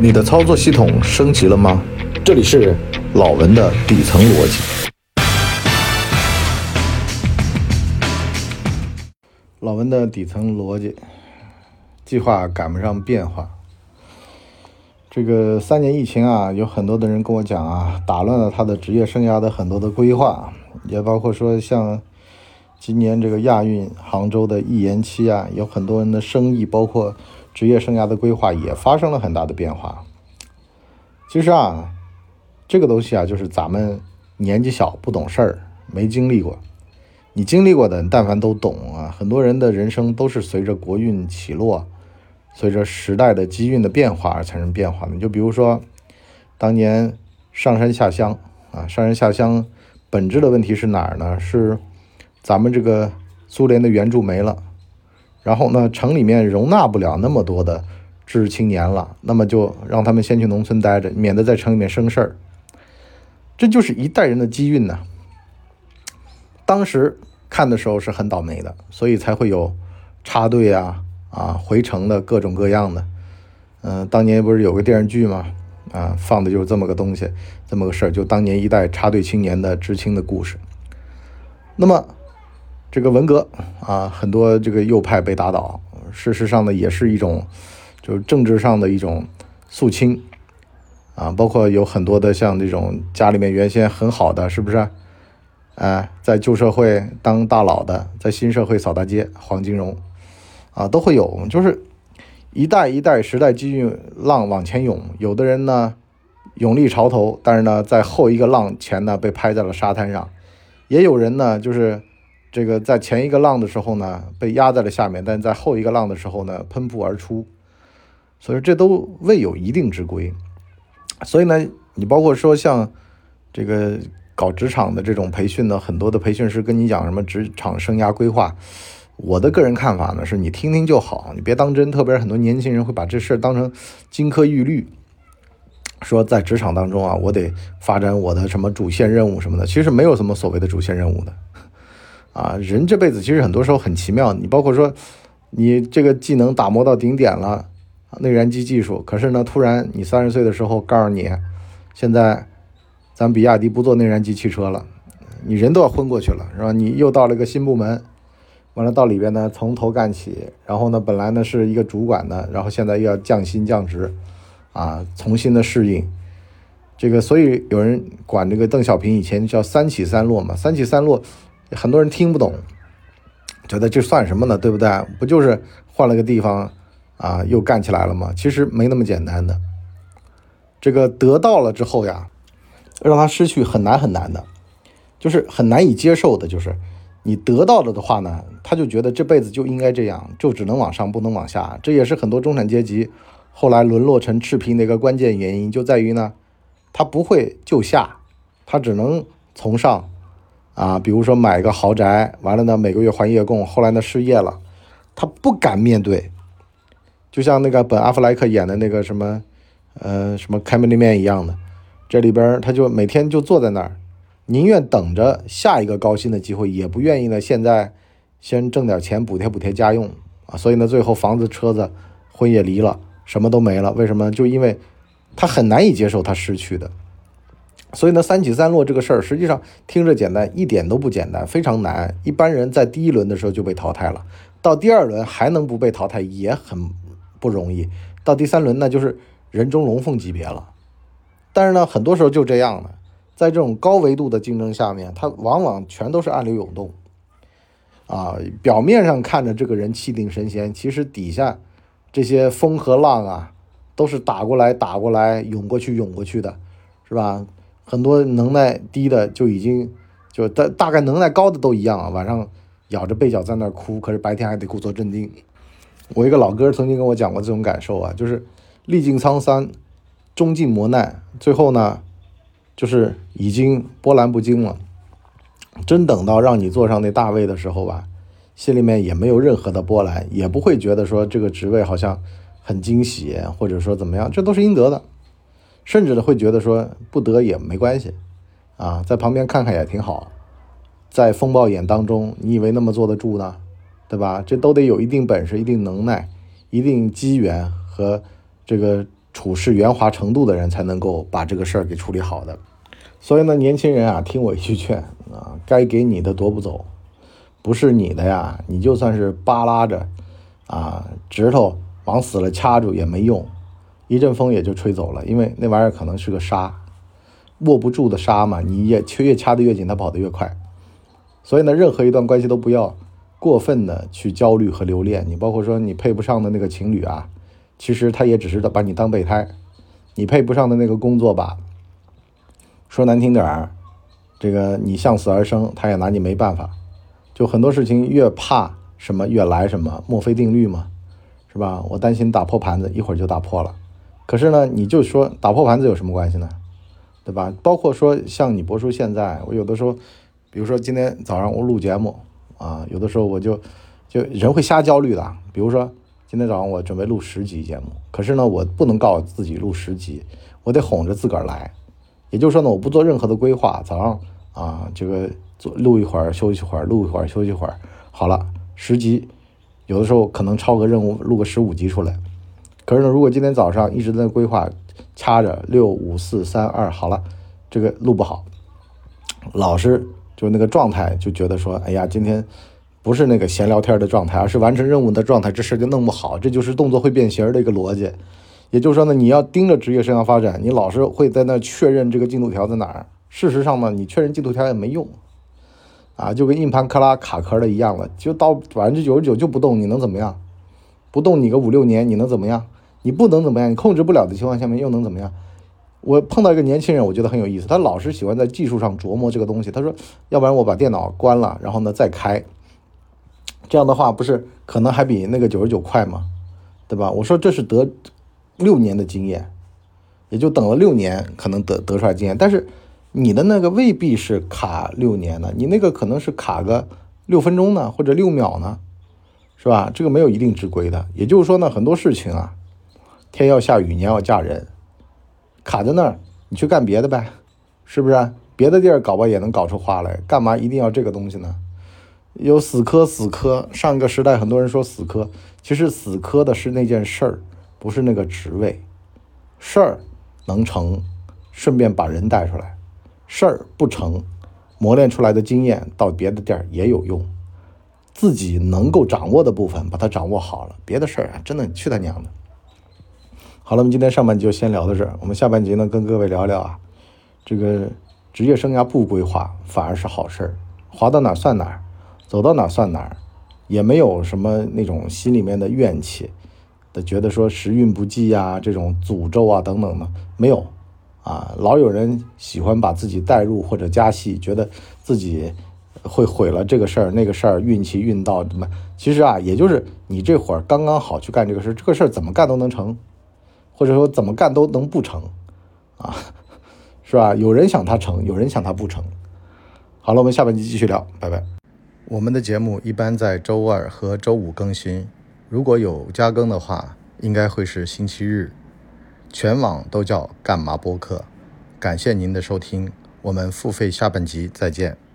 你的操作系统升级了吗？这里是老文的底层逻辑。老文的底层逻辑，计划赶不上变化。这个三年疫情啊，有很多的人跟我讲啊，打乱了他的职业生涯的很多的规划，也包括说像今年这个亚运杭州的一延期啊，有很多人的生意包括。职业生涯的规划也发生了很大的变化。其实啊，这个东西啊，就是咱们年纪小不懂事儿，没经历过。你经历过的，但凡都懂啊。很多人的人生都是随着国运起落，随着时代的机运的变化而产生变化的。你就比如说，当年上山下乡啊，上山下乡，本质的问题是哪儿呢？是咱们这个苏联的援助没了。然后呢，城里面容纳不了那么多的知识青年了，那么就让他们先去农村待着，免得在城里面生事儿。这就是一代人的机运呐。当时看的时候是很倒霉的，所以才会有插队啊啊回城的各种各样的。嗯，当年不是有个电视剧吗？啊，放的就是这么个东西，这么个事儿，就当年一代插队青年的知青的故事。那么。这个文革啊，很多这个右派被打倒，事实上呢，也是一种就是政治上的一种肃清啊，包括有很多的像这种家里面原先很好的，是不是？哎，在旧社会当大佬的，在新社会扫大街，黄金荣啊，都会有，就是一代一代时代机遇浪往前涌，有的人呢勇立潮头，但是呢，在后一个浪前呢被拍在了沙滩上，也有人呢就是。这个在前一个浪的时候呢，被压在了下面；但在后一个浪的时候呢，喷薄而出。所以这都未有一定之规。所以呢，你包括说像这个搞职场的这种培训呢，很多的培训师跟你讲什么职场生涯规划，我的个人看法呢，是你听听就好，你别当真。特别是很多年轻人会把这事儿当成金科玉律，说在职场当中啊，我得发展我的什么主线任务什么的。其实没有什么所谓的主线任务的。啊，人这辈子其实很多时候很奇妙。你包括说，你这个技能打磨到顶点了，内燃机技术，可是呢，突然你三十岁的时候告诉你，现在咱比亚迪不做内燃机汽车了，你人都要昏过去了，是吧？你又到了一个新部门，完了到里边呢，从头干起，然后呢，本来呢是一个主管的，然后现在又要降薪降职，啊，重新的适应这个，所以有人管这个邓小平以前叫三起三落嘛，三起三落。很多人听不懂，觉得这算什么呢？对不对？不就是换了个地方啊，又干起来了吗？其实没那么简单的。这个得到了之后呀，让他失去很难很难的，就是很难以接受的。就是你得到了的话呢，他就觉得这辈子就应该这样，就只能往上不能往下。这也是很多中产阶级后来沦落成赤贫的一个关键原因，就在于呢，他不会就下，他只能从上。啊，比如说买个豪宅，完了呢，每个月还月供，后来呢失业了，他不敢面对，就像那个本阿弗莱克演的那个什么，呃，什么开门立面一样的，这里边他就每天就坐在那儿，宁愿等着下一个高薪的机会，也不愿意呢现在先挣点钱补贴补贴家用啊，所以呢，最后房子车子婚也离了，什么都没了，为什么？就因为他很难以接受他失去的。所以呢，三起三落这个事儿，实际上听着简单，一点都不简单，非常难。一般人在第一轮的时候就被淘汰了，到第二轮还能不被淘汰也很不容易，到第三轮那就是人中龙凤级别了。但是呢，很多时候就这样的，在这种高维度的竞争下面，它往往全都是暗流涌动啊。表面上看着这个人气定神闲，其实底下这些风和浪啊，都是打过来打过来，涌过去涌过去的，是吧？很多能耐低的就已经就大大概能耐高的都一样啊，晚上咬着被角在那儿哭，可是白天还得故作镇定。我一个老哥曾经跟我讲过这种感受啊，就是历尽沧桑，终尽磨难，最后呢，就是已经波澜不惊了。真等到让你坐上那大位的时候吧，心里面也没有任何的波澜，也不会觉得说这个职位好像很惊喜，或者说怎么样，这都是应得的。甚至呢，会觉得说不得也没关系，啊，在旁边看看也挺好。在风暴眼当中，你以为那么坐得住呢？对吧？这都得有一定本事、一定能耐、一定机缘和这个处事圆滑程度的人才能够把这个事儿给处理好的。所以呢，年轻人啊，听我一句劝啊，该给你的夺不走，不是你的呀，你就算是扒拉着啊，指头往死了掐住也没用，一阵风也就吹走了，因为那玩意儿可能是个沙，握不住的沙嘛，你也越越掐得越紧，它跑得越快。所以呢，任何一段关系都不要过分的去焦虑和留恋。你包括说你配不上的那个情侣啊。其实他也只是把你当备胎，你配不上的那个工作吧，说难听点儿，这个你向死而生，他也拿你没办法。就很多事情越怕什么越来什么，墨菲定律嘛，是吧？我担心打破盘子，一会儿就打破了。可是呢，你就说打破盘子有什么关系呢？对吧？包括说像你博叔现在，我有的时候，比如说今天早上我录节目啊，有的时候我就就人会瞎焦虑的，比如说。今天早上我准备录十集节目，可是呢，我不能告诉自己录十集，我得哄着自个儿来。也就是说呢，我不做任何的规划，早上啊，这个做录一会儿，休息会儿，录一会儿，休息会儿，好了，十集，有的时候可能超额任务，录个十五集出来。可是呢，如果今天早上一直在规划，掐着六五四三二，好了，这个录不好，老是就那个状态就觉得说，哎呀，今天。不是那个闲聊天的状态，而是完成任务的状态，这事就弄不好。这就是动作会变形的一个逻辑。也就是说呢，你要盯着职业生涯发展，你老是会在那确认这个进度条在哪儿。事实上呢，你确认进度条也没用啊，就跟硬盘克拉卡壳的一样了，就到百分之九十九就不动，你能怎么样？不动你个五六年，你能怎么样？你不能怎么样？你控制不了的情况下面又能怎么样？我碰到一个年轻人，我觉得很有意思，他老是喜欢在技术上琢磨这个东西。他说，要不然我把电脑关了，然后呢再开。这样的话不是可能还比那个九十九快吗？对吧？我说这是得六年的经验，也就等了六年，可能得得出来经验。但是你的那个未必是卡六年的，你那个可能是卡个六分钟呢，或者六秒呢，是吧？这个没有一定之规的。也就是说呢，很多事情啊，天要下雨，娘要嫁人，卡在那儿，你去干别的呗，是不是？别的地儿搞吧也能搞出花来，干嘛一定要这个东西呢？有死磕死磕，上一个时代很多人说死磕，其实死磕的是那件事儿，不是那个职位。事儿能成，顺便把人带出来；事儿不成，磨练出来的经验到别的地儿也有用。自己能够掌握的部分，把它掌握好了，别的事儿啊，真的去他娘的！好了，我们今天上半集就先聊到这儿，我们下半集呢，跟各位聊聊啊，这个职业生涯不规划反而是好事儿，划到哪算哪。走到哪算哪儿，也没有什么那种心里面的怨气的，觉得说时运不济啊，这种诅咒啊等等的没有啊。老有人喜欢把自己带入或者加戏，觉得自己会毁了这个事儿那个事儿，运气运到什么？其实啊，也就是你这会儿刚刚好去干这个事儿，这个事儿怎么干都能成，或者说怎么干都能不成啊，是吧？有人想它成，有人想它不成。好了，我们下半集继续聊，拜拜。我们的节目一般在周二和周五更新，如果有加更的话，应该会是星期日。全网都叫干嘛播客。感谢您的收听，我们付费下半集再见。